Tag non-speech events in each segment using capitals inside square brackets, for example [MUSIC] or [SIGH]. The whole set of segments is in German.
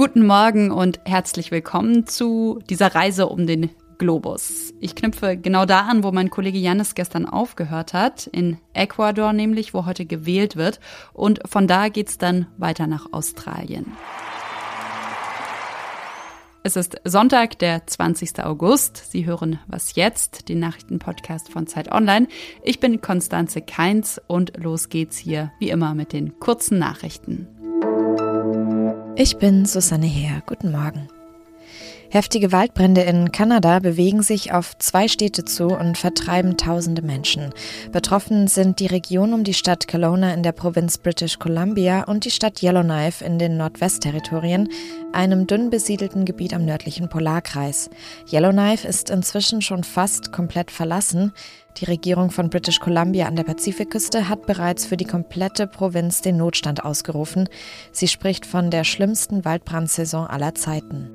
Guten Morgen und herzlich willkommen zu dieser Reise um den Globus. Ich knüpfe genau da an, wo mein Kollege Janis gestern aufgehört hat, in Ecuador nämlich, wo heute gewählt wird. Und von da geht's dann weiter nach Australien. Es ist Sonntag, der 20. August. Sie hören Was jetzt, den Nachrichtenpodcast von Zeit Online. Ich bin Konstanze Keins und los geht's hier wie immer mit den kurzen Nachrichten. Ich bin Susanne Heer. Guten Morgen. Heftige Waldbrände in Kanada bewegen sich auf zwei Städte zu und vertreiben tausende Menschen. Betroffen sind die Region um die Stadt Kelowna in der Provinz British Columbia und die Stadt Yellowknife in den Nordwestterritorien, einem dünn besiedelten Gebiet am nördlichen Polarkreis. Yellowknife ist inzwischen schon fast komplett verlassen. Die Regierung von British Columbia an der Pazifikküste hat bereits für die komplette Provinz den Notstand ausgerufen. Sie spricht von der schlimmsten Waldbrandsaison aller Zeiten.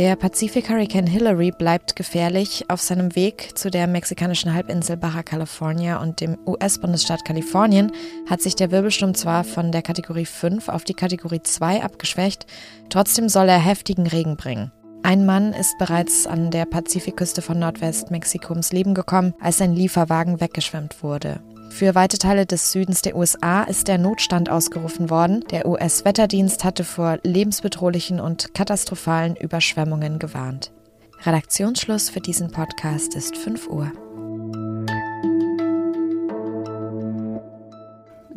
Der Pazifik-Hurrikan Hillary bleibt gefährlich. Auf seinem Weg zu der mexikanischen Halbinsel Baja California und dem US-Bundesstaat Kalifornien hat sich der Wirbelsturm zwar von der Kategorie 5 auf die Kategorie 2 abgeschwächt, trotzdem soll er heftigen Regen bringen. Ein Mann ist bereits an der Pazifikküste von Nordwestmexiko ums Leben gekommen, als ein Lieferwagen weggeschwemmt wurde. Für weite Teile des Südens der USA ist der Notstand ausgerufen worden. Der US-Wetterdienst hatte vor lebensbedrohlichen und katastrophalen Überschwemmungen gewarnt. Redaktionsschluss für diesen Podcast ist 5 Uhr.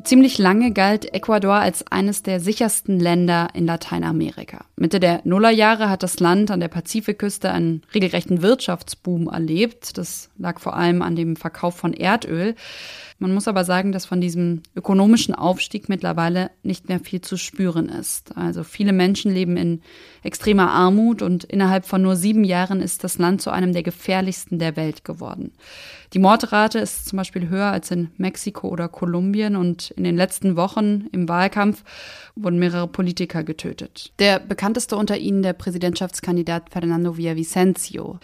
Ziemlich lange galt Ecuador als eines der sichersten Länder in Lateinamerika. Mitte der Nullerjahre hat das Land an der Pazifikküste einen regelrechten Wirtschaftsboom erlebt. Das lag vor allem an dem Verkauf von Erdöl. Man muss aber sagen, dass von diesem ökonomischen Aufstieg mittlerweile nicht mehr viel zu spüren ist. Also viele Menschen leben in extremer Armut und innerhalb von nur sieben Jahren ist das Land zu einem der gefährlichsten der Welt geworden. Die Mordrate ist zum Beispiel höher als in Mexiko oder Kolumbien und in den letzten Wochen im Wahlkampf wurden mehrere Politiker getötet. Der bekannteste unter ihnen der Präsidentschaftskandidat Fernando Villavicencio.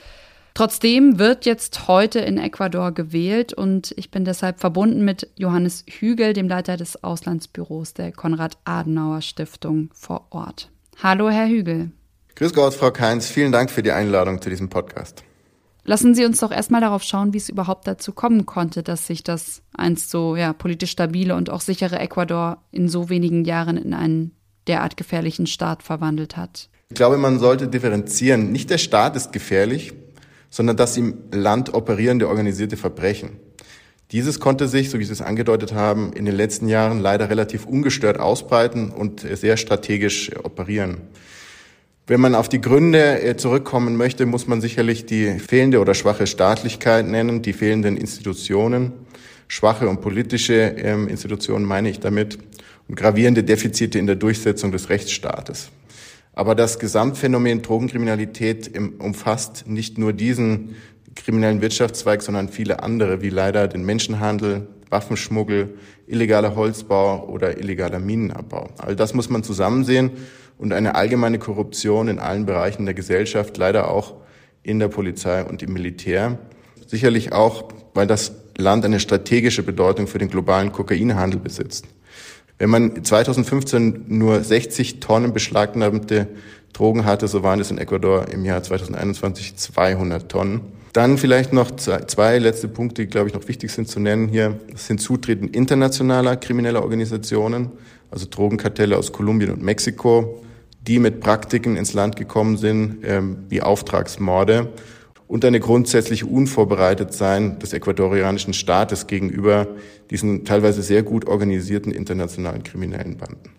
Trotzdem wird jetzt heute in Ecuador gewählt und ich bin deshalb verbunden mit Johannes Hügel, dem Leiter des Auslandsbüros der Konrad-Adenauer-Stiftung vor Ort. Hallo, Herr Hügel. Grüß Gott, Frau Keins. Vielen Dank für die Einladung zu diesem Podcast. Lassen Sie uns doch erstmal darauf schauen, wie es überhaupt dazu kommen konnte, dass sich das einst so ja, politisch stabile und auch sichere Ecuador in so wenigen Jahren in einen derart gefährlichen Staat verwandelt hat. Ich glaube, man sollte differenzieren. Nicht der Staat ist gefährlich, sondern das im Land operierende organisierte Verbrechen. Dieses konnte sich, so wie Sie es angedeutet haben, in den letzten Jahren leider relativ ungestört ausbreiten und sehr strategisch operieren. Wenn man auf die Gründe äh, zurückkommen möchte, muss man sicherlich die fehlende oder schwache Staatlichkeit nennen, die fehlenden Institutionen, schwache und politische ähm, Institutionen meine ich damit, und gravierende Defizite in der Durchsetzung des Rechtsstaates. Aber das Gesamtphänomen Drogenkriminalität umfasst nicht nur diesen kriminellen Wirtschaftszweig, sondern viele andere, wie leider den Menschenhandel, Waffenschmuggel, illegaler Holzbau oder illegaler Minenabbau. All das muss man zusammensehen und eine allgemeine Korruption in allen Bereichen der Gesellschaft, leider auch in der Polizei und im Militär. Sicherlich auch, weil das Land eine strategische Bedeutung für den globalen Kokainhandel besitzt. Wenn man 2015 nur 60 Tonnen beschlagnahmte Drogen hatte, so waren es in Ecuador im Jahr 2021 200 Tonnen. Dann vielleicht noch zwei letzte Punkte, die, glaube ich, noch wichtig sind zu nennen hier. Das sind Zutreten internationaler krimineller Organisationen, also Drogenkartelle aus Kolumbien und Mexiko, die mit Praktiken ins Land gekommen sind, ähm, wie Auftragsmorde und eine grundsätzliche Unvorbereitetsein des ecuadorianischen Staates gegenüber diesen teilweise sehr gut organisierten internationalen kriminellen Banden.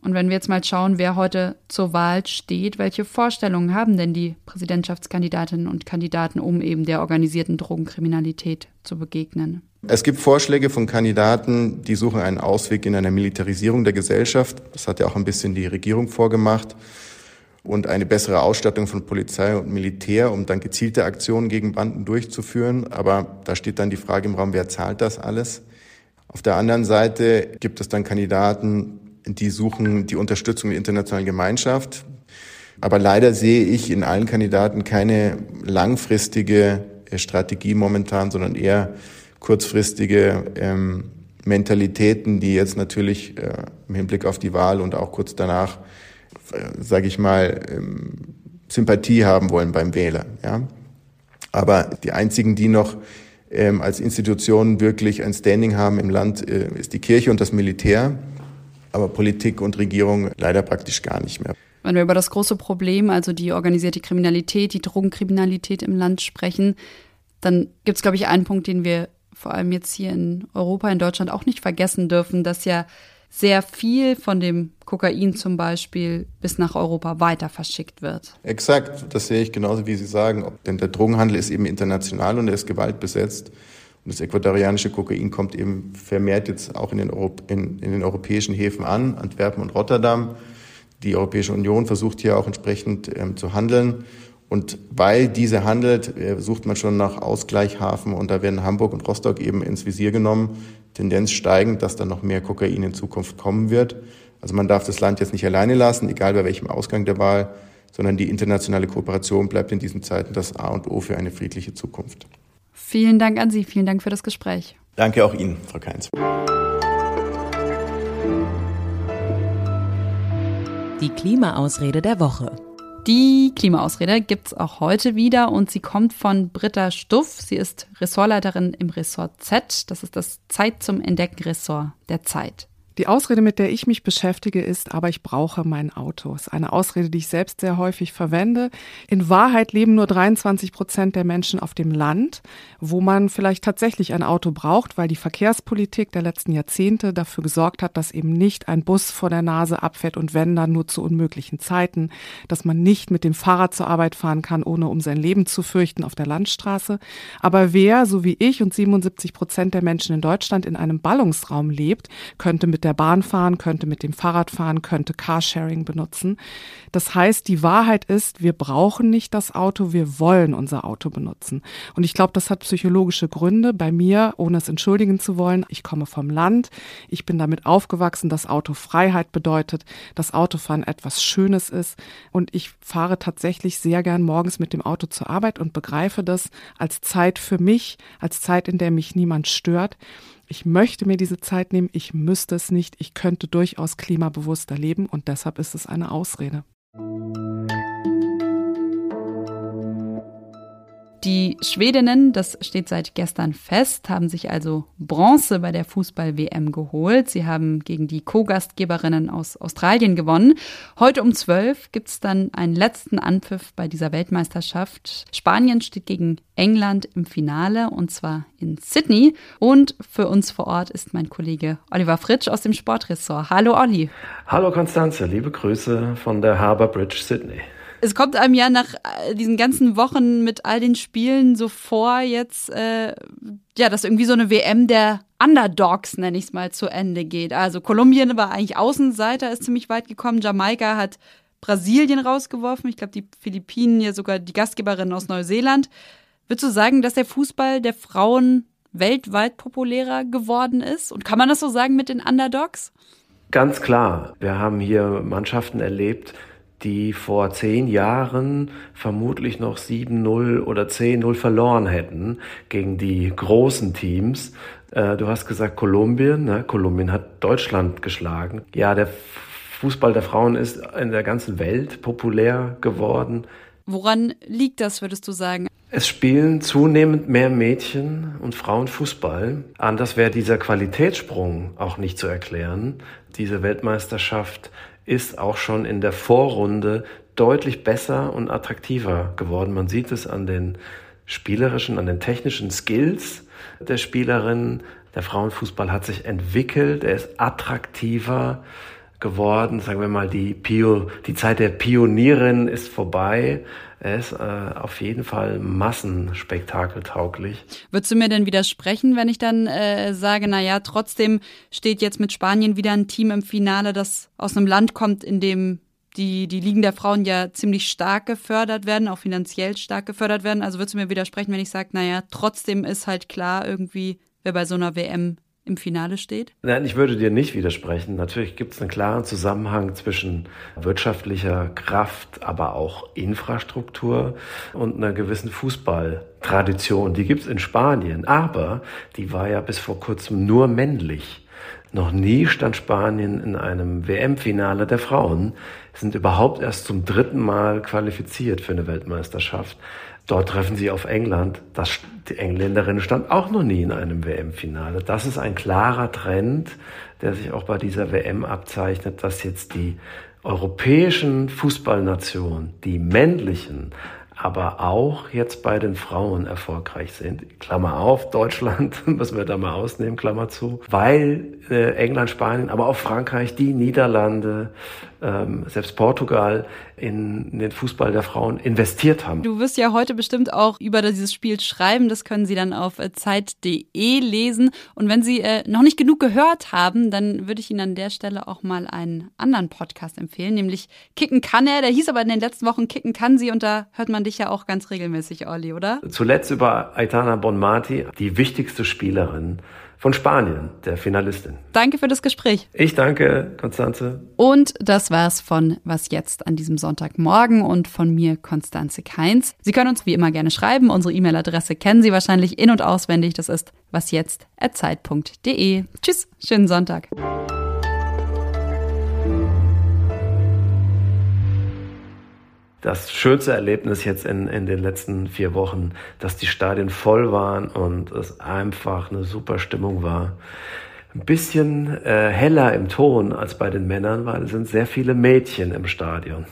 Und wenn wir jetzt mal schauen, wer heute zur Wahl steht, welche Vorstellungen haben denn die Präsidentschaftskandidatinnen und Kandidaten, um eben der organisierten Drogenkriminalität zu begegnen? Es gibt Vorschläge von Kandidaten, die suchen einen Ausweg in einer Militarisierung der Gesellschaft. Das hat ja auch ein bisschen die Regierung vorgemacht und eine bessere Ausstattung von Polizei und Militär, um dann gezielte Aktionen gegen Banden durchzuführen. Aber da steht dann die Frage im Raum, wer zahlt das alles? Auf der anderen Seite gibt es dann Kandidaten, die suchen die Unterstützung der internationalen Gemeinschaft. Aber leider sehe ich in allen Kandidaten keine langfristige äh, Strategie momentan, sondern eher kurzfristige ähm, Mentalitäten, die jetzt natürlich äh, im Hinblick auf die Wahl und auch kurz danach sage ich mal, ähm, Sympathie haben wollen beim Wähler. Ja? Aber die einzigen, die noch ähm, als Institutionen wirklich ein Standing haben im Land, äh, ist die Kirche und das Militär, aber Politik und Regierung leider praktisch gar nicht mehr. Wenn wir über das große Problem, also die organisierte Kriminalität, die Drogenkriminalität im Land sprechen, dann gibt es, glaube ich, einen Punkt, den wir vor allem jetzt hier in Europa, in Deutschland auch nicht vergessen dürfen, dass ja sehr viel von dem Kokain zum Beispiel bis nach Europa weiter verschickt wird. Exakt, das sehe ich genauso, wie Sie sagen. Denn der Drogenhandel ist eben international und er ist gewaltbesetzt. Und das ecuadorianische Kokain kommt eben vermehrt jetzt auch in den, in, in den europäischen Häfen an, Antwerpen und Rotterdam. Die Europäische Union versucht hier auch entsprechend ähm, zu handeln. Und weil diese handelt, äh, sucht man schon nach Ausgleichhafen und da werden Hamburg und Rostock eben ins Visier genommen. Tendenz steigend, dass da noch mehr Kokain in Zukunft kommen wird. Also man darf das Land jetzt nicht alleine lassen, egal bei welchem Ausgang der Wahl, sondern die internationale Kooperation bleibt in diesen Zeiten das A und O für eine friedliche Zukunft. Vielen Dank an Sie, vielen Dank für das Gespräch. Danke auch Ihnen, Frau Keins. Die Klimaausrede der Woche. Die Klimaausrede gibt es auch heute wieder und sie kommt von Britta Stuff. Sie ist Ressortleiterin im Ressort Z. Das ist das Zeit zum Entdecken Ressort der Zeit. Die Ausrede, mit der ich mich beschäftige, ist, aber ich brauche mein Auto. Das ist eine Ausrede, die ich selbst sehr häufig verwende. In Wahrheit leben nur 23 Prozent der Menschen auf dem Land, wo man vielleicht tatsächlich ein Auto braucht, weil die Verkehrspolitik der letzten Jahrzehnte dafür gesorgt hat, dass eben nicht ein Bus vor der Nase abfährt und wenn dann nur zu unmöglichen Zeiten, dass man nicht mit dem Fahrrad zur Arbeit fahren kann, ohne um sein Leben zu fürchten auf der Landstraße. Aber wer, so wie ich und 77 Prozent der Menschen in Deutschland in einem Ballungsraum lebt, könnte mit der Bahn fahren, könnte mit dem Fahrrad fahren, könnte Carsharing benutzen. Das heißt, die Wahrheit ist, wir brauchen nicht das Auto, wir wollen unser Auto benutzen. Und ich glaube, das hat psychologische Gründe. Bei mir, ohne es entschuldigen zu wollen, ich komme vom Land. Ich bin damit aufgewachsen, dass Auto Freiheit bedeutet, dass Autofahren etwas Schönes ist. Und ich fahre tatsächlich sehr gern morgens mit dem Auto zur Arbeit und begreife das als Zeit für mich, als Zeit, in der mich niemand stört ich möchte mir diese Zeit nehmen, ich müsste es nicht, ich könnte durchaus klimabewusster leben und deshalb ist es eine Ausrede. Die Schwedinnen, das steht seit gestern fest, haben sich also Bronze bei der Fußball-WM geholt. Sie haben gegen die Co-Gastgeberinnen aus Australien gewonnen. Heute um 12 gibt es dann einen letzten Anpfiff bei dieser Weltmeisterschaft. Spanien steht gegen England im Finale und zwar in Sydney. Und für uns vor Ort ist mein Kollege Oliver Fritsch aus dem Sportressort. Hallo Olli. Hallo Konstanze, liebe Grüße von der Harbour Bridge Sydney. Es kommt einem ja nach äh, diesen ganzen Wochen mit all den Spielen so vor, jetzt, äh, ja, dass irgendwie so eine WM der Underdogs, nenne ich es mal, zu Ende geht. Also Kolumbien war eigentlich Außenseiter, ist ziemlich weit gekommen. Jamaika hat Brasilien rausgeworfen. Ich glaube, die Philippinen ja sogar die Gastgeberin aus Neuseeland. Würdest du sagen, dass der Fußball der Frauen weltweit populärer geworden ist? Und kann man das so sagen mit den Underdogs? Ganz klar. Wir haben hier Mannschaften erlebt, die vor zehn Jahren vermutlich noch 7-0 oder 10-0 verloren hätten gegen die großen Teams. Äh, du hast gesagt Kolumbien. Ne? Kolumbien hat Deutschland geschlagen. Ja, der Fußball der Frauen ist in der ganzen Welt populär geworden. Woran liegt das, würdest du sagen? Es spielen zunehmend mehr Mädchen und Frauen Fußball. Anders wäre dieser Qualitätssprung auch nicht zu erklären. Diese Weltmeisterschaft ist auch schon in der Vorrunde deutlich besser und attraktiver geworden. Man sieht es an den spielerischen, an den technischen Skills der Spielerinnen. Der Frauenfußball hat sich entwickelt, er ist attraktiver geworden. Sagen wir mal, die, Pio, die Zeit der Pionierin ist vorbei. Er ist äh, auf jeden Fall massenspektakeltauglich. Würdest du mir denn widersprechen, wenn ich dann äh, sage, na ja, trotzdem steht jetzt mit Spanien wieder ein Team im Finale, das aus einem Land kommt, in dem die, die Ligen der Frauen ja ziemlich stark gefördert werden, auch finanziell stark gefördert werden. Also würdest du mir widersprechen, wenn ich sage, naja, trotzdem ist halt klar irgendwie, wer bei so einer WM im Finale steht? Nein, ich würde dir nicht widersprechen. Natürlich gibt es einen klaren Zusammenhang zwischen wirtschaftlicher Kraft, aber auch Infrastruktur und einer gewissen Fußballtradition. Die gibt es in Spanien, aber die war ja bis vor kurzem nur männlich. Noch nie stand Spanien in einem WM-Finale der Frauen, sind überhaupt erst zum dritten Mal qualifiziert für eine Weltmeisterschaft. Dort treffen sie auf England. Das, die Engländerin stand auch noch nie in einem WM-Finale. Das ist ein klarer Trend, der sich auch bei dieser WM abzeichnet, dass jetzt die europäischen Fußballnationen, die männlichen, aber auch jetzt bei den Frauen erfolgreich sind. Klammer auf, Deutschland [LAUGHS] müssen wir da mal ausnehmen, Klammer zu, weil äh, England, Spanien, aber auch Frankreich, die Niederlande, ähm, selbst Portugal in, in den Fußball der Frauen investiert haben. Du wirst ja heute bestimmt auch über dieses Spiel schreiben. Das können Sie dann auf äh, zeit.de lesen. Und wenn Sie äh, noch nicht genug gehört haben, dann würde ich Ihnen an der Stelle auch mal einen anderen Podcast empfehlen, nämlich Kicken kann er. Der hieß aber in den letzten Wochen Kicken kann sie und da hört man dich ja auch ganz regelmäßig, Olli, oder? Zuletzt über Aitana Bonmati, die wichtigste Spielerin von Spanien, der Finalistin. Danke für das Gespräch. Ich danke, Konstanze. Und das war's von Was jetzt an diesem Sonntagmorgen und von mir, Konstanze Keins. Sie können uns wie immer gerne schreiben. Unsere E-Mail-Adresse kennen Sie wahrscheinlich in- und auswendig. Das ist wasjetzt.zeit.de. Tschüss, schönen Sonntag. Das schönste Erlebnis jetzt in, in den letzten vier Wochen, dass die Stadien voll waren und es einfach eine super Stimmung war. Ein bisschen äh, heller im Ton als bei den Männern, weil es sind sehr viele Mädchen im Stadion.